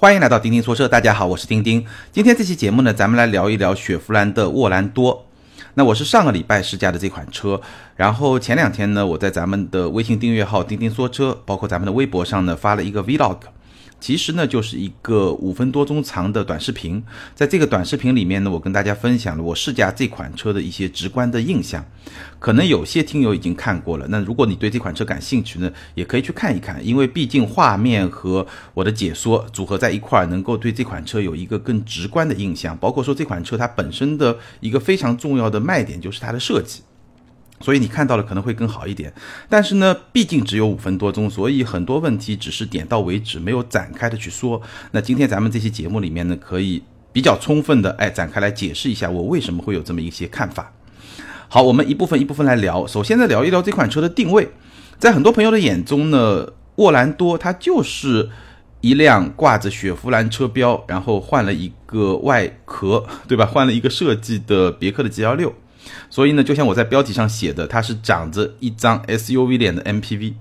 欢迎来到钉钉说车，大家好，我是钉钉。今天这期节目呢，咱们来聊一聊雪佛兰的沃兰多。那我是上个礼拜试驾的这款车，然后前两天呢，我在咱们的微信订阅号钉钉说车，包括咱们的微博上呢，发了一个 vlog。其实呢，就是一个五分多钟长的短视频。在这个短视频里面呢，我跟大家分享了我试驾这款车的一些直观的印象。可能有些听友已经看过了，那如果你对这款车感兴趣呢，也可以去看一看。因为毕竟画面和我的解说组合在一块儿，能够对这款车有一个更直观的印象。包括说这款车它本身的一个非常重要的卖点就是它的设计。所以你看到了可能会更好一点，但是呢，毕竟只有五分多钟，所以很多问题只是点到为止，没有展开的去说。那今天咱们这期节目里面呢，可以比较充分的哎展开来解释一下我为什么会有这么一些看法。好，我们一部分一部分来聊。首先呢，聊一聊这款车的定位，在很多朋友的眼中呢，沃兰多它就是一辆挂着雪佛兰车标，然后换了一个外壳，对吧？换了一个设计的别克的 G L 六。所以呢，就像我在标题上写的，它是长着一张 SUV 脸的 MPV。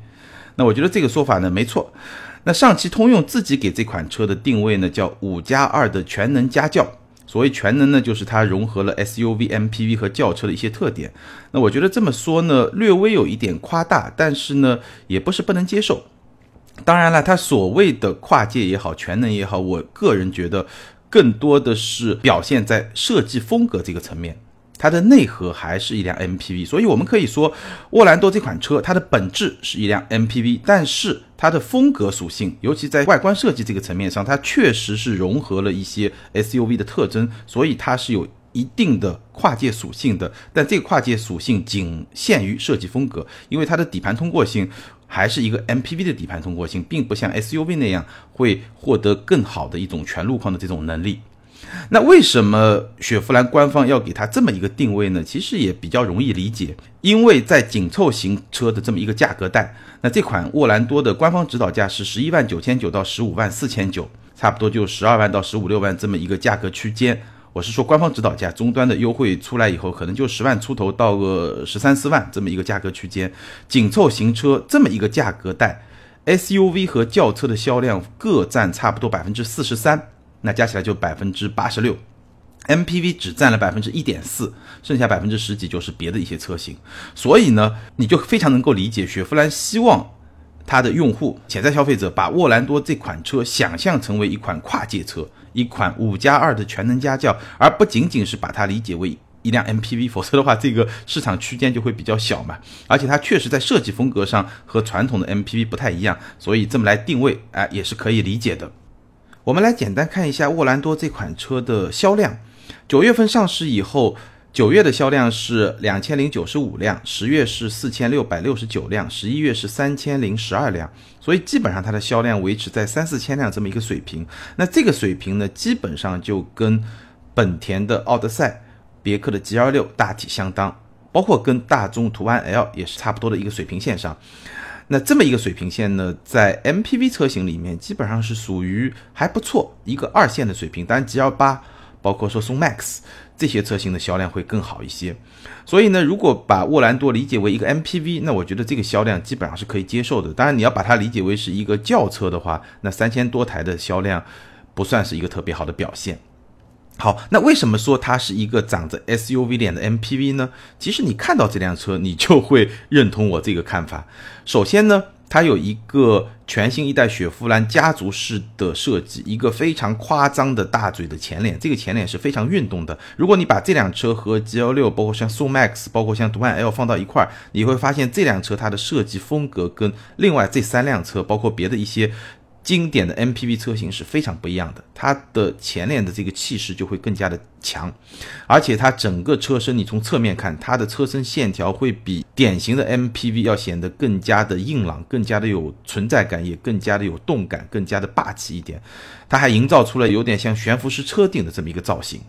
那我觉得这个说法呢没错。那上汽通用自己给这款车的定位呢叫五加二的全能家轿。所谓全能呢，就是它融合了 SUV、MPV 和轿车的一些特点。那我觉得这么说呢，略微有一点夸大，但是呢，也不是不能接受。当然了，它所谓的跨界也好，全能也好，我个人觉得更多的是表现在设计风格这个层面。它的内核还是一辆 MPV，所以我们可以说，沃兰多这款车它的本质是一辆 MPV，但是它的风格属性，尤其在外观设计这个层面上，它确实是融合了一些 SUV 的特征，所以它是有一定的跨界属性的。但这个跨界属性仅限于设计风格，因为它的底盘通过性还是一个 MPV 的底盘通过性，并不像 SUV 那样会获得更好的一种全路况的这种能力。那为什么雪佛兰官方要给它这么一个定位呢？其实也比较容易理解，因为在紧凑型车的这么一个价格带，那这款沃兰多的官方指导价是十一万九千九到十五万四千九，差不多就十二万到十五六万这么一个价格区间。我是说官方指导价，终端的优惠出来以后，可能就十万出头到个十三四万这么一个价格区间。紧凑型车这么一个价格带，SUV 和轿车的销量各占差不多百分之四十三。那加起来就百分之八十六，MPV 只占了百分之一点四，剩下百分之十几就是别的一些车型。所以呢，你就非常能够理解雪佛兰希望它的用户、潜在消费者把沃兰多这款车想象成为一款跨界车，一款五加二的全能家轿，而不仅仅是把它理解为一辆 MPV。否则的话，这个市场区间就会比较小嘛。而且它确实在设计风格上和传统的 MPV 不太一样，所以这么来定位，哎，也是可以理解的。我们来简单看一下沃兰多这款车的销量。九月份上市以后，九月的销量是两千零九十五辆，十月是四千六百六十九辆，十一月是三千零十二辆。所以基本上它的销量维持在三四千辆这么一个水平。那这个水平呢，基本上就跟本田的奥德赛、别克的 GL 六大体相当，包括跟大众途安 L 也是差不多的一个水平线上。那这么一个水平线呢，在 MPV 车型里面基本上是属于还不错一个二线的水平，当然 GL 八，包括说宋 MAX 这些车型的销量会更好一些。所以呢，如果把沃兰多理解为一个 MPV，那我觉得这个销量基本上是可以接受的。当然，你要把它理解为是一个轿车的话，那三千多台的销量不算是一个特别好的表现。好，那为什么说它是一个长着 SUV 脸的 MPV 呢？其实你看到这辆车，你就会认同我这个看法。首先呢，它有一个全新一代雪佛兰家族式的设计，一个非常夸张的大嘴的前脸，这个前脸是非常运动的。如果你把这辆车和 GL6，包括像宋 MAX，包括像途安 L 放到一块儿，你会发现这辆车它的设计风格跟另外这三辆车，包括别的一些。经典的 MPV 车型是非常不一样的，它的前脸的这个气势就会更加的强，而且它整个车身，你从侧面看，它的车身线条会比典型的 MPV 要显得更加的硬朗，更加的有存在感，也更加的有动感，更加的霸气一点。它还营造出了有点像悬浮式车顶的这么一个造型。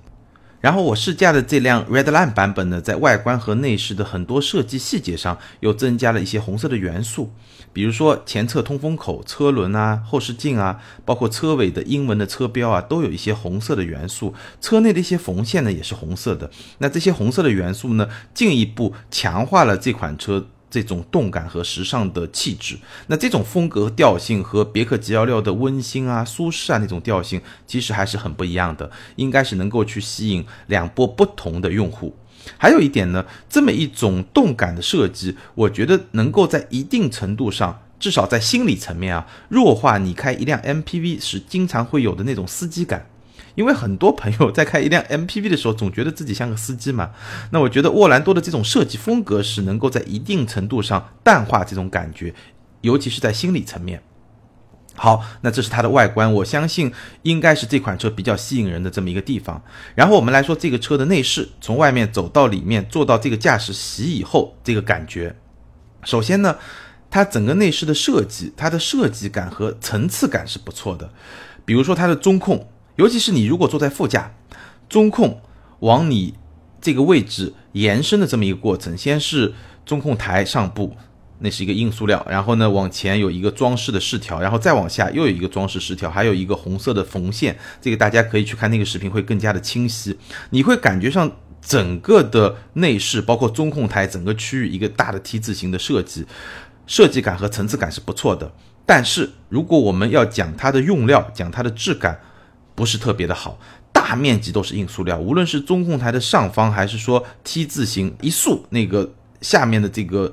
然后我试驾的这辆 Redline 版本呢，在外观和内饰的很多设计细节上，又增加了一些红色的元素，比如说前侧通风口、车轮啊、后视镜啊，包括车尾的英文的车标啊，都有一些红色的元素。车内的一些缝线呢，也是红色的。那这些红色的元素呢，进一步强化了这款车这种动感和时尚的气质。那这种风格调性和别克 G16 的温馨啊、舒适啊那种调性，其实还是很不一样的，应该是能够去吸引两波不同的用户。还有一点呢，这么一种动感的设计，我觉得能够在一定程度上，至少在心理层面啊，弱化你开一辆 MPV 时经常会有的那种司机感。因为很多朋友在开一辆 MPV 的时候，总觉得自己像个司机嘛。那我觉得沃兰多的这种设计风格是能够在一定程度上淡化这种感觉，尤其是在心理层面。好，那这是它的外观，我相信应该是这款车比较吸引人的这么一个地方。然后我们来说这个车的内饰，从外面走到里面，坐到这个驾驶席以后，这个感觉。首先呢，它整个内饰的设计，它的设计感和层次感是不错的。比如说它的中控，尤其是你如果坐在副驾，中控往你这个位置延伸的这么一个过程，先是中控台上部。那是一个硬塑料，然后呢，往前有一个装饰的饰条，然后再往下又有一个装饰饰条，还有一个红色的缝线。这个大家可以去看那个视频，会更加的清晰。你会感觉上整个的内饰，包括中控台整个区域一个大的 T 字形的设计，设计感和层次感是不错的。但是如果我们要讲它的用料，讲它的质感，不是特别的好。大面积都是硬塑料，无论是中控台的上方，还是说 T 字形一竖那个下面的这个。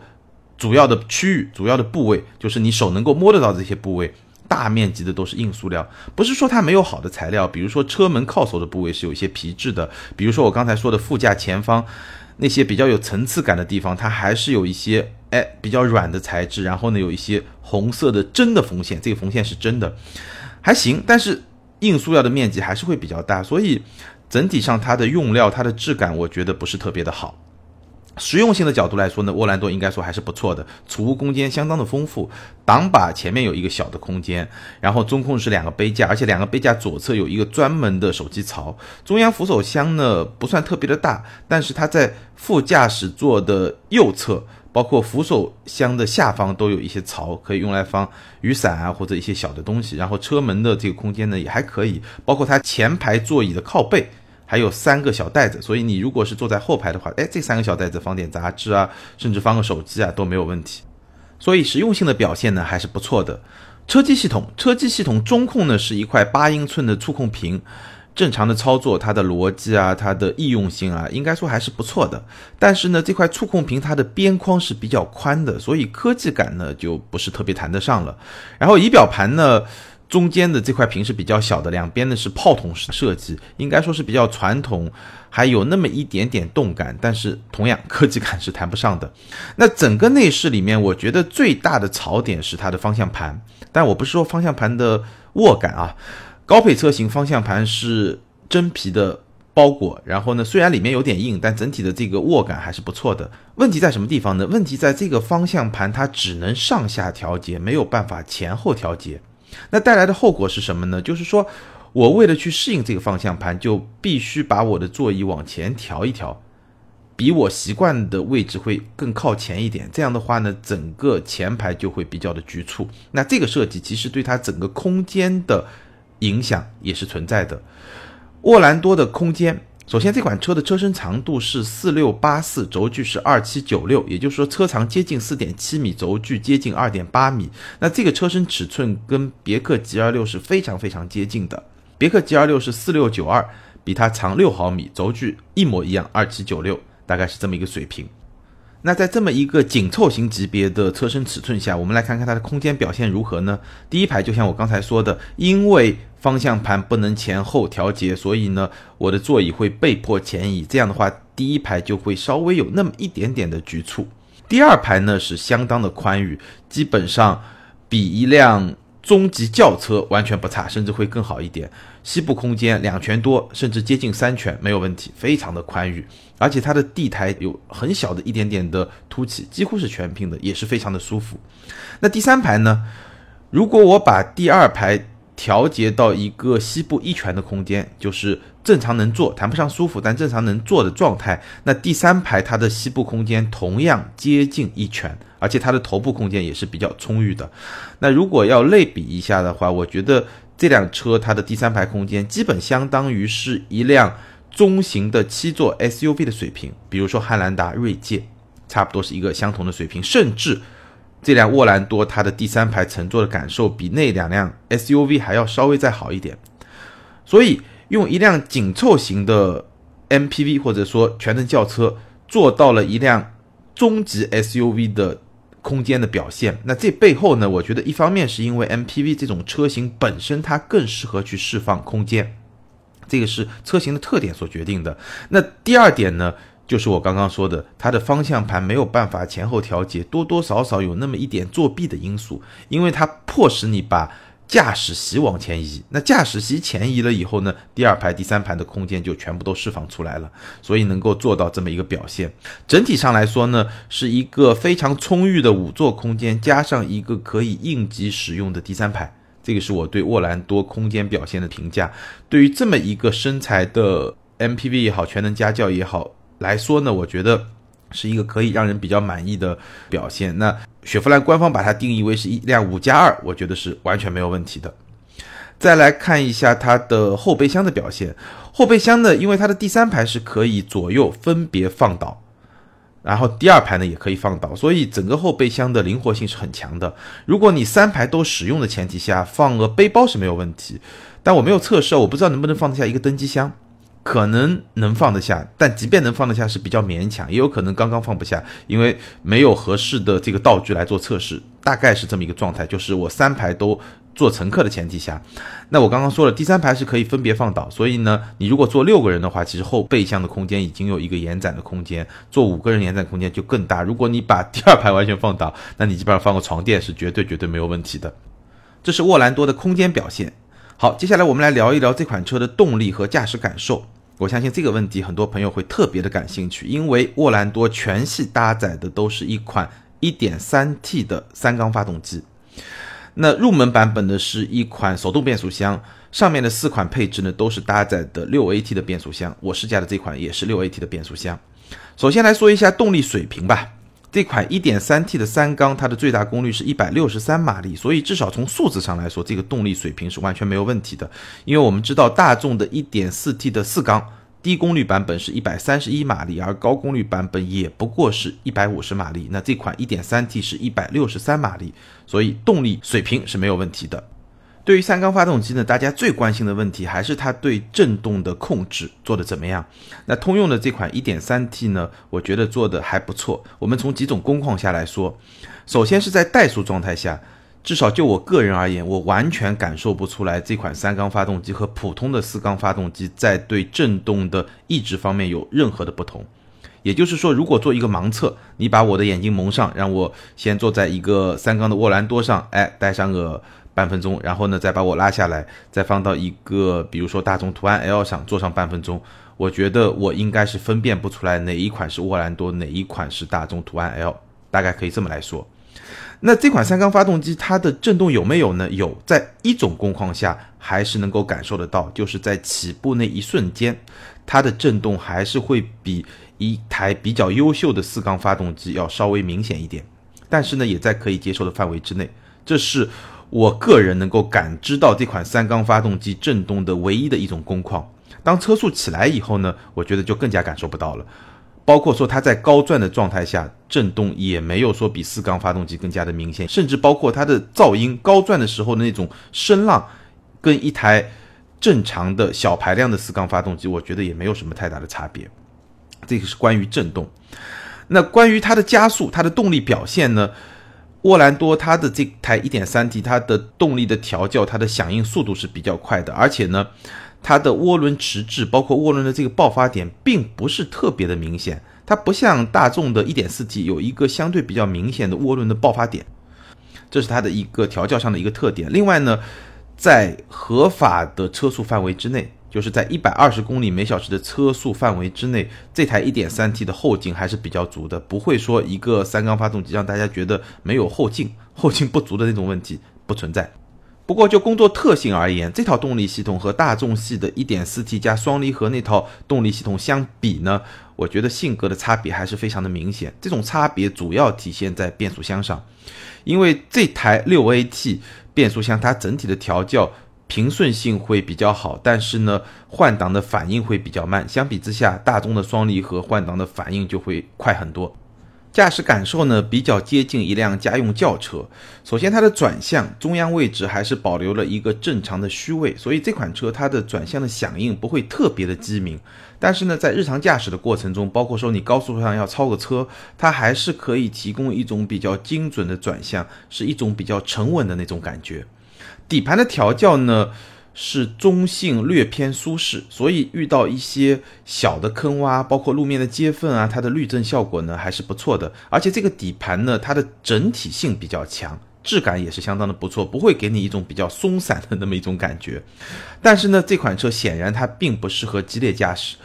主要的区域、主要的部位，就是你手能够摸得到这些部位，大面积的都是硬塑料。不是说它没有好的材料，比如说车门靠手的部位是有一些皮质的，比如说我刚才说的副驾前方那些比较有层次感的地方，它还是有一些哎比较软的材质。然后呢，有一些红色的真的缝线，这个缝线是真的，还行。但是硬塑料的面积还是会比较大，所以整体上它的用料、它的质感，我觉得不是特别的好。实用性的角度来说呢，沃兰多应该说还是不错的，储物空间相当的丰富。挡把前面有一个小的空间，然后中控是两个杯架，而且两个杯架左侧有一个专门的手机槽。中央扶手箱呢不算特别的大，但是它在副驾驶座的右侧，包括扶手箱的下方都有一些槽，可以用来放雨伞啊或者一些小的东西。然后车门的这个空间呢也还可以，包括它前排座椅的靠背。还有三个小袋子，所以你如果是坐在后排的话，哎，这三个小袋子放点杂志啊，甚至放个手机啊都没有问题。所以实用性的表现呢还是不错的。车机系统，车机系统中控呢是一块八英寸的触控屏，正常的操作，它的逻辑啊，它的易用性啊，应该说还是不错的。但是呢，这块触控屏它的边框是比较宽的，所以科技感呢就不是特别谈得上了。然后仪表盘呢。中间的这块屏是比较小的，两边呢是炮筒式设计，应该说是比较传统，还有那么一点点动感，但是同样科技感是谈不上的。那整个内饰里面，我觉得最大的槽点是它的方向盘，但我不是说方向盘的握感啊，高配车型方向盘是真皮的包裹，然后呢虽然里面有点硬，但整体的这个握感还是不错的。问题在什么地方呢？问题在这个方向盘它只能上下调节，没有办法前后调节。那带来的后果是什么呢？就是说我为了去适应这个方向盘，就必须把我的座椅往前调一调，比我习惯的位置会更靠前一点。这样的话呢，整个前排就会比较的局促。那这个设计其实对它整个空间的影响也是存在的。沃兰多的空间。首先，这款车的车身长度是四六八四，轴距是二七九六，也就是说车长接近四点七米，轴距接近二点八米。那这个车身尺寸跟别克 G L 六是非常非常接近的。别克 G L 六是四六九二，比它长六毫米，轴距一模一样，二七九六，大概是这么一个水平。那在这么一个紧凑型级别的车身尺寸下，我们来看看它的空间表现如何呢？第一排就像我刚才说的，因为方向盘不能前后调节，所以呢，我的座椅会被迫前移。这样的话，第一排就会稍微有那么一点点的局促。第二排呢是相当的宽裕，基本上比一辆。中级轿车完全不差，甚至会更好一点。膝部空间两拳多，甚至接近三拳，没有问题，非常的宽裕。而且它的地台有很小的一点点的凸起，几乎是全平的，也是非常的舒服。那第三排呢？如果我把第二排调节到一个膝部一拳的空间，就是正常能坐，谈不上舒服，但正常能坐的状态。那第三排它的膝部空间同样接近一拳，而且它的头部空间也是比较充裕的。那如果要类比一下的话，我觉得这辆车它的第三排空间基本相当于是一辆中型的七座 SUV 的水平，比如说汉兰达、锐界。差不多是一个相同的水平，甚至这辆沃兰多它的第三排乘坐的感受比那两辆 SUV 还要稍微再好一点。所以用一辆紧凑型的 MPV 或者说全能轿车做到了一辆中级 SUV 的空间的表现，那这背后呢，我觉得一方面是因为 MPV 这种车型本身它更适合去释放空间，这个是车型的特点所决定的。那第二点呢？就是我刚刚说的，它的方向盘没有办法前后调节，多多少少有那么一点作弊的因素，因为它迫使你把驾驶席往前移。那驾驶席前移了以后呢，第二排、第三排的空间就全部都释放出来了，所以能够做到这么一个表现。整体上来说呢，是一个非常充裕的五座空间，加上一个可以应急使用的第三排，这个是我对沃兰多空间表现的评价。对于这么一个身材的 MPV 也好，全能家轿也好。来说呢，我觉得是一个可以让人比较满意的表现。那雪佛兰官方把它定义为是一辆五加二，我觉得是完全没有问题的。再来看一下它的后备箱的表现，后备箱呢，因为它的第三排是可以左右分别放倒，然后第二排呢也可以放倒，所以整个后备箱的灵活性是很强的。如果你三排都使用的前提下，放个背包是没有问题。但我没有测试，我不知道能不能放得下一个登机箱。可能能放得下，但即便能放得下是比较勉强，也有可能刚刚放不下，因为没有合适的这个道具来做测试，大概是这么一个状态。就是我三排都坐乘客的前提下，那我刚刚说了，第三排是可以分别放倒，所以呢，你如果坐六个人的话，其实后备箱的空间已经有一个延展的空间，坐五个人延展空间就更大。如果你把第二排完全放倒，那你基本上放个床垫是绝对绝对没有问题的。这是沃兰多的空间表现。好，接下来我们来聊一聊这款车的动力和驾驶感受。我相信这个问题很多朋友会特别的感兴趣，因为沃兰多全系搭载的都是一款 1.3T 的三缸发动机。那入门版本呢是一款手动变速箱，上面的四款配置呢都是搭载的 6AT 的变速箱。我试驾的这款也是 6AT 的变速箱。首先来说一下动力水平吧。这款 1.3T 的三缸，它的最大功率是一百六十三马力，所以至少从数字上来说，这个动力水平是完全没有问题的。因为我们知道大众的 1.4T 的四缸低功率版本是一百三十一马力，而高功率版本也不过是一百五十马力。那这款 1.3T 是一百六十三马力，所以动力水平是没有问题的。对于三缸发动机呢，大家最关心的问题还是它对震动的控制做的怎么样。那通用的这款 1.3T 呢，我觉得做的还不错。我们从几种工况下来说，首先是在怠速状态下，至少就我个人而言，我完全感受不出来这款三缸发动机和普通的四缸发动机在对震动的抑制方面有任何的不同。也就是说，如果做一个盲测，你把我的眼睛蒙上，让我先坐在一个三缸的沃兰多上，哎，带上个。半分钟，然后呢，再把我拉下来，再放到一个，比如说大众途安 L 上坐上半分钟，我觉得我应该是分辨不出来哪一款是沃兰多，哪一款是大众途安 L，大概可以这么来说。那这款三缸发动机它的震动有没有呢？有，在一种工况下还是能够感受得到，就是在起步那一瞬间，它的震动还是会比一台比较优秀的四缸发动机要稍微明显一点，但是呢，也在可以接受的范围之内，这是。我个人能够感知到这款三缸发动机震动的唯一的一种工况，当车速起来以后呢，我觉得就更加感受不到了。包括说它在高转的状态下震动也没有说比四缸发动机更加的明显，甚至包括它的噪音高转的时候的那种声浪，跟一台正常的小排量的四缸发动机，我觉得也没有什么太大的差别。这个是关于震动。那关于它的加速、它的动力表现呢？沃兰多它的这台 1.3T，它的动力的调教，它的响应速度是比较快的，而且呢，它的涡轮迟滞，包括涡轮的这个爆发点，并不是特别的明显。它不像大众的 1.4T 有一个相对比较明显的涡轮的爆发点，这是它的一个调教上的一个特点。另外呢，在合法的车速范围之内。就是在一百二十公里每小时的车速范围之内，这台一点三 T 的后劲还是比较足的，不会说一个三缸发动机让大家觉得没有后劲、后劲不足的那种问题不存在。不过就工作特性而言，这套动力系统和大众系的一点四 T 加双离合那套动力系统相比呢，我觉得性格的差别还是非常的明显。这种差别主要体现在变速箱上，因为这台六 AT 变速箱它整体的调教。平顺性会比较好，但是呢，换挡的反应会比较慢。相比之下，大众的双离合换挡的反应就会快很多。驾驶感受呢比较接近一辆家用轿车。首先，它的转向中央位置还是保留了一个正常的虚位，所以这款车它的转向的响应不会特别的机敏。但是呢，在日常驾驶的过程中，包括说你高速上要超个车，它还是可以提供一种比较精准的转向，是一种比较沉稳的那种感觉。底盘的调教呢？是中性略偏舒适，所以遇到一些小的坑洼，包括路面的接缝啊，它的滤震效果呢还是不错的。而且这个底盘呢，它的整体性比较强，质感也是相当的不错，不会给你一种比较松散的那么一种感觉。但是呢，这款车显然它并不适合激烈驾驶。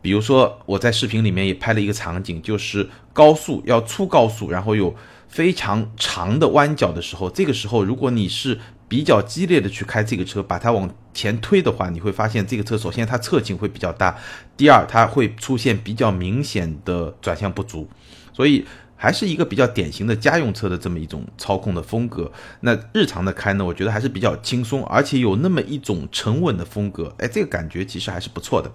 比如说我在视频里面也拍了一个场景，就是高速要出高速，然后有非常长的弯角的时候，这个时候如果你是比较激烈的去开这个车，把它往前推的话，你会发现这个车首先它侧倾会比较大，第二它会出现比较明显的转向不足，所以还是一个比较典型的家用车的这么一种操控的风格。那日常的开呢，我觉得还是比较轻松，而且有那么一种沉稳的风格，哎，这个感觉其实还是不错的。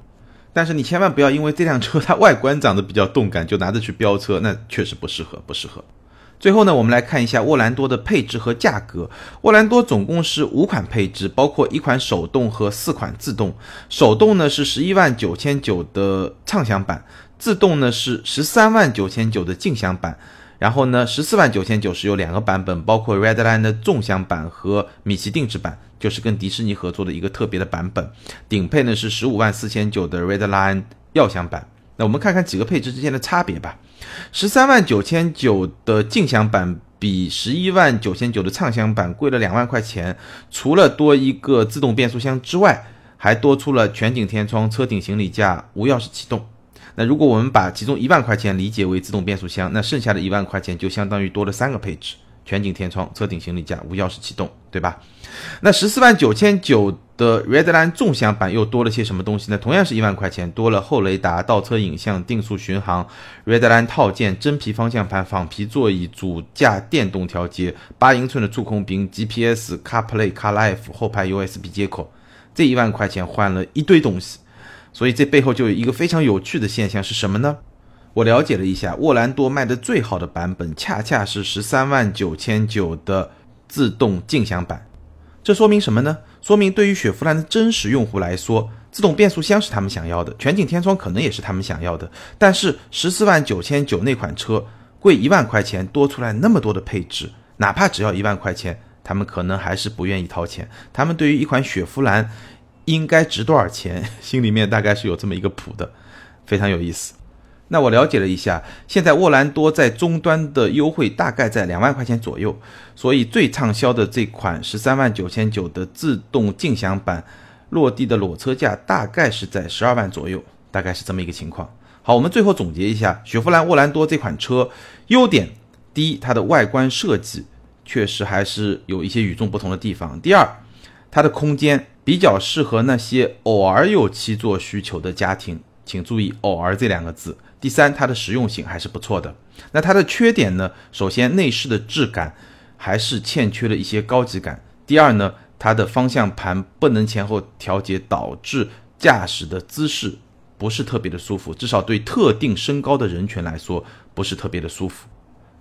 但是你千万不要因为这辆车它外观长得比较动感就拿着去飙车，那确实不适合，不适合。最后呢，我们来看一下沃兰多的配置和价格。沃兰多总共是五款配置，包括一款手动和四款自动。手动呢是十一万九千九的畅享版，自动呢是十三万九千九的竞享版。然后呢，十四万九千九是有两个版本，包括 Redline 的纵享版和米奇定制版，就是跟迪士尼合作的一个特别的版本。顶配呢是十五万四千九的 Redline 耀享版。那我们看看几个配置之间的差别吧。十三万九千九的静享版比十一万九千九的畅享版贵了两万块钱，除了多一个自动变速箱之外，还多出了全景天窗、车顶行李架、无钥匙启动。那如果我们把其中一万块钱理解为自动变速箱，那剩下的一万块钱就相当于多了三个配置。全景天窗、车顶行李架、无钥匙启动，对吧？那十四万九千九的 Redline 纵享版又多了些什么东西呢？同样是一万块钱，多了后雷达、倒车影像、定速巡航、Redline 套件、真皮方向盘、仿皮座椅、主驾电动调节、八英寸的触控屏、GPS、CarPlay、CarLife、后排 USB 接口，这一万块钱换了一堆东西，所以这背后就有一个非常有趣的现象是什么呢？我了解了一下，沃兰多卖的最好的版本，恰恰是十三万九千九的自动静享版。这说明什么呢？说明对于雪佛兰的真实用户来说，自动变速箱是他们想要的，全景天窗可能也是他们想要的。但是十四万九千九那款车贵一万块钱，多出来那么多的配置，哪怕只要一万块钱，他们可能还是不愿意掏钱。他们对于一款雪佛兰应该值多少钱，心里面大概是有这么一个谱的，非常有意思。那我了解了一下，现在沃兰多在终端的优惠大概在两万块钱左右，所以最畅销的这款十三万九千九的自动静享版，落地的裸车价大概是在十二万左右，大概是这么一个情况。好，我们最后总结一下，雪佛兰沃兰多这款车优点：第一，它的外观设计确实还是有一些与众不同的地方；第二，它的空间比较适合那些偶尔有七座需求的家庭，请注意“偶尔”这两个字。第三，它的实用性还是不错的。那它的缺点呢？首先，内饰的质感还是欠缺了一些高级感。第二呢，它的方向盘不能前后调节，导致驾驶的姿势不是特别的舒服，至少对特定身高的人群来说不是特别的舒服。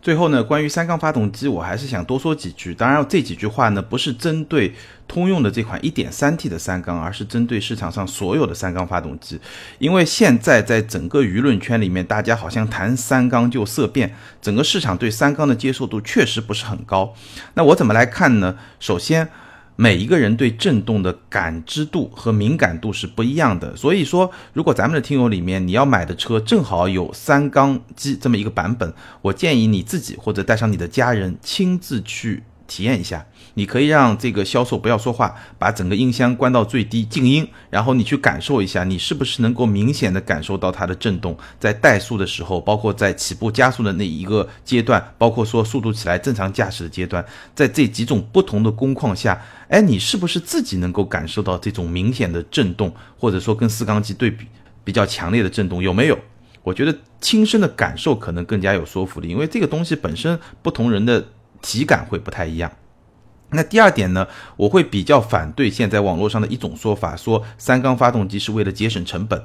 最后呢，关于三缸发动机，我还是想多说几句。当然，这几句话呢，不是针对通用的这款 1.3T 的三缸，而是针对市场上所有的三缸发动机。因为现在在整个舆论圈里面，大家好像谈三缸就色变，整个市场对三缸的接受度确实不是很高。那我怎么来看呢？首先，每一个人对震动的感知度和敏感度是不一样的，所以说，如果咱们的听友里面你要买的车正好有三缸机这么一个版本，我建议你自己或者带上你的家人亲自去。体验一下，你可以让这个销售不要说话，把整个音箱关到最低，静音，然后你去感受一下，你是不是能够明显的感受到它的震动，在怠速的时候，包括在起步加速的那一个阶段，包括说速度起来正常驾驶的阶段，在这几种不同的工况下，哎，你是不是自己能够感受到这种明显的震动，或者说跟四缸机对比比较强烈的震动有没有？我觉得亲身的感受可能更加有说服力，因为这个东西本身不同人的。体感会不太一样。那第二点呢，我会比较反对现在网络上的一种说法，说三缸发动机是为了节省成本。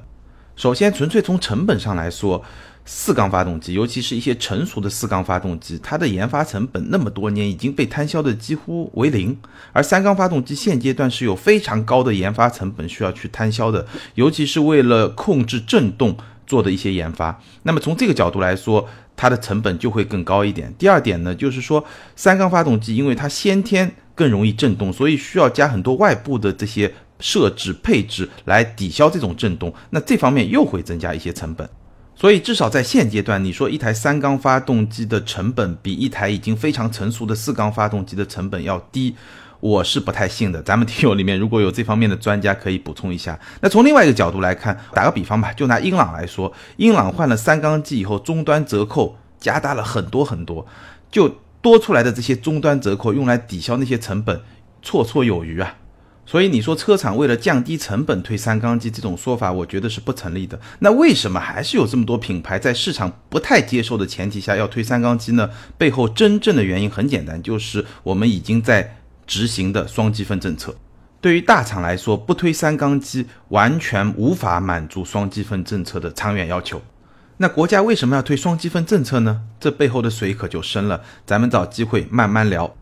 首先，纯粹从成本上来说，四缸发动机，尤其是一些成熟的四缸发动机，它的研发成本那么多年已经被摊销的几乎为零，而三缸发动机现阶段是有非常高的研发成本需要去摊销的，尤其是为了控制震动做的一些研发。那么从这个角度来说，它的成本就会更高一点。第二点呢，就是说三缸发动机因为它先天更容易震动，所以需要加很多外部的这些设置配置来抵消这种震动，那这方面又会增加一些成本。所以至少在现阶段，你说一台三缸发动机的成本比一台已经非常成熟的四缸发动机的成本要低，我是不太信的。咱们听友里面如果有这方面的专家，可以补充一下。那从另外一个角度来看，打个比方吧，就拿英朗来说，英朗换了三缸机以后，终端折扣加大了很多很多，就多出来的这些终端折扣用来抵消那些成本，绰绰有余啊。所以你说车厂为了降低成本推三缸机这种说法，我觉得是不成立的。那为什么还是有这么多品牌在市场不太接受的前提下要推三缸机呢？背后真正的原因很简单，就是我们已经在执行的双积分政策。对于大厂来说，不推三缸机完全无法满足双积分政策的长远要求。那国家为什么要推双积分政策呢？这背后的水可就深了，咱们找机会慢慢聊。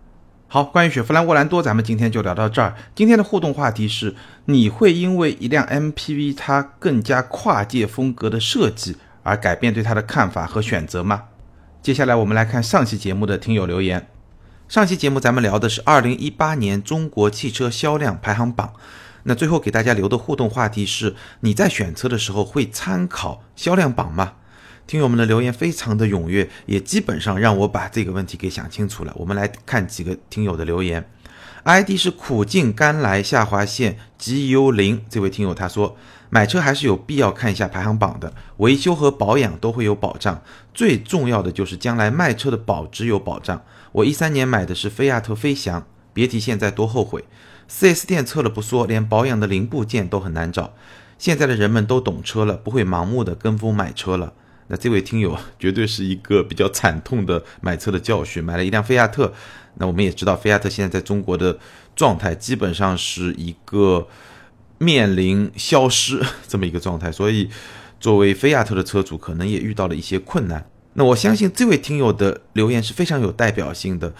好，关于雪佛兰沃兰多，咱们今天就聊到这儿。今天的互动话题是：你会因为一辆 MPV 它更加跨界风格的设计而改变对它的看法和选择吗？接下来我们来看上期节目的听友留言。上期节目咱们聊的是二零一八年中国汽车销量排行榜。那最后给大家留的互动话题是：你在选车的时候会参考销量榜吗？听友们的留言非常的踊跃，也基本上让我把这个问题给想清楚了。我们来看几个听友的留言，ID 是苦尽甘来下划线 G U 零这位听友他说，买车还是有必要看一下排行榜的，维修和保养都会有保障，最重要的就是将来卖车的保值有保障。我一三年买的是菲亚特飞翔，别提现在多后悔。4S 店测了不说，连保养的零部件都很难找。现在的人们都懂车了，不会盲目的跟风买车了。那这位听友绝对是一个比较惨痛的买车的教训，买了一辆菲亚特。那我们也知道，菲亚特现在在中国的状态基本上是一个面临消失这么一个状态，所以作为菲亚特的车主，可能也遇到了一些困难。那我相信这位听友的留言是非常有代表性的。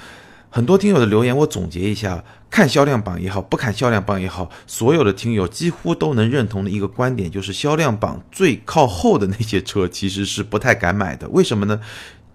很多听友的留言，我总结一下：看销量榜也好，不看销量榜也好，所有的听友几乎都能认同的一个观点，就是销量榜最靠后的那些车其实是不太敢买的。为什么呢？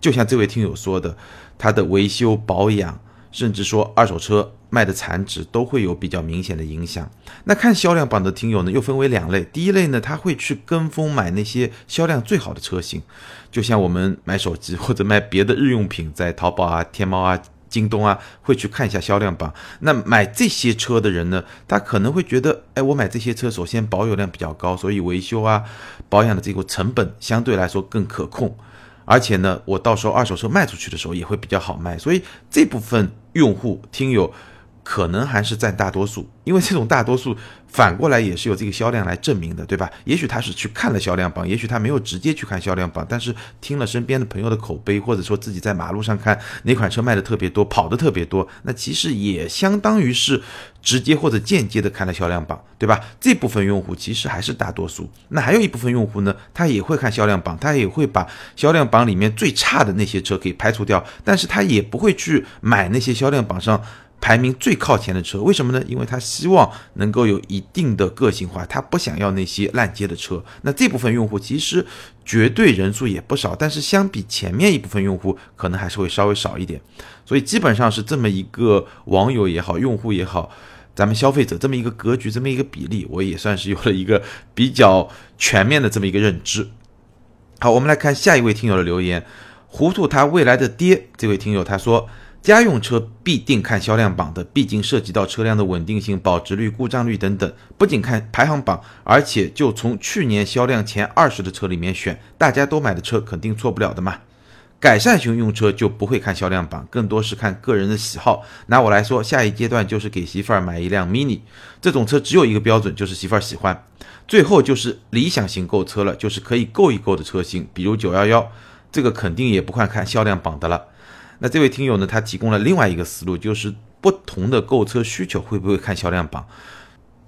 就像这位听友说的，它的维修保养，甚至说二手车卖的残值，都会有比较明显的影响。那看销量榜的听友呢，又分为两类：第一类呢，他会去跟风买那些销量最好的车型，就像我们买手机或者买别的日用品，在淘宝啊、天猫啊。京东啊，会去看一下销量榜。那买这些车的人呢，他可能会觉得，哎，我买这些车，首先保有量比较高，所以维修啊、保养的这个成本相对来说更可控，而且呢，我到时候二手车卖出去的时候也会比较好卖。所以这部分用户听友可能还是占大多数，因为这种大多数。反过来也是有这个销量来证明的，对吧？也许他是去看了销量榜，也许他没有直接去看销量榜，但是听了身边的朋友的口碑，或者说自己在马路上看哪款车卖的特别多，跑的特别多，那其实也相当于是直接或者间接的看了销量榜，对吧？这部分用户其实还是大多数。那还有一部分用户呢，他也会看销量榜，他也会把销量榜里面最差的那些车给排除掉，但是他也不会去买那些销量榜上。排名最靠前的车，为什么呢？因为他希望能够有一定的个性化，他不想要那些烂街的车。那这部分用户其实绝对人数也不少，但是相比前面一部分用户，可能还是会稍微少一点。所以基本上是这么一个网友也好，用户也好，咱们消费者这么一个格局，这么一个比例，我也算是有了一个比较全面的这么一个认知。好，我们来看下一位听友的留言，糊涂他未来的爹，这位听友他说。家用车必定看销量榜的，毕竟涉及到车辆的稳定性、保值率、故障率等等。不仅看排行榜，而且就从去年销量前二十的车里面选，大家都买的车肯定错不了的嘛。改善型用车就不会看销量榜，更多是看个人的喜好。拿我来说，下一阶段就是给媳妇儿买一辆 mini，这种车只有一个标准，就是媳妇儿喜欢。最后就是理想型购车了，就是可以购一购的车型，比如九幺幺，这个肯定也不看看销量榜的了。那这位听友呢？他提供了另外一个思路，就是不同的购车需求会不会看销量榜？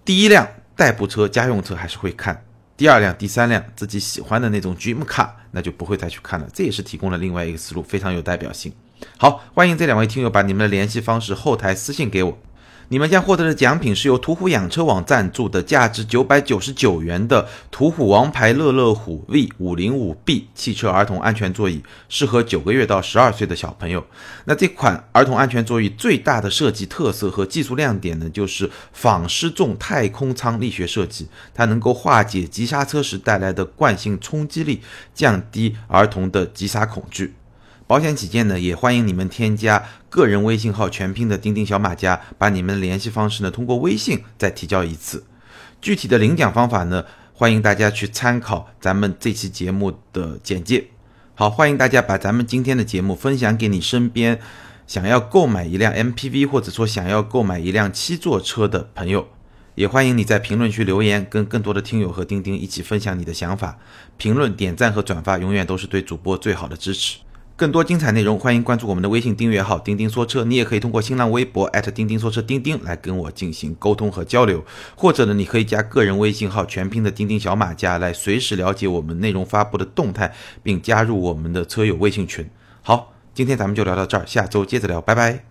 第一辆代步车、家用车还是会看；第二辆、第三辆自己喜欢的那种 dream car，那就不会再去看了。这也是提供了另外一个思路，非常有代表性。好，欢迎这两位听友把你们的联系方式后台私信给我。你们将获得的奖品是由途虎养车网赞助的，价值九百九十九元的途虎王牌乐乐虎 V 五零五 B 汽车儿童安全座椅，适合九个月到十二岁的小朋友。那这款儿童安全座椅最大的设计特色和技术亮点呢，就是仿失重太空舱力学设计，它能够化解急刹车时带来的惯性冲击力，降低儿童的急刹恐惧。保险起见呢，也欢迎你们添加个人微信号全拼的钉钉小马甲，把你们的联系方式呢通过微信再提交一次。具体的领奖方法呢，欢迎大家去参考咱们这期节目的简介。好，欢迎大家把咱们今天的节目分享给你身边想要购买一辆 MPV 或者说想要购买一辆七座车的朋友。也欢迎你在评论区留言，跟更多的听友和钉钉一起分享你的想法。评论、点赞和转发永远都是对主播最好的支持。更多精彩内容，欢迎关注我们的微信订阅号“钉钉说车”。你也可以通过新浪微博钉钉说车钉钉来跟我进行沟通和交流，或者呢，你可以加个人微信号全拼的钉钉小马甲来随时了解我们内容发布的动态，并加入我们的车友微信群。好，今天咱们就聊到这儿，下周接着聊，拜拜。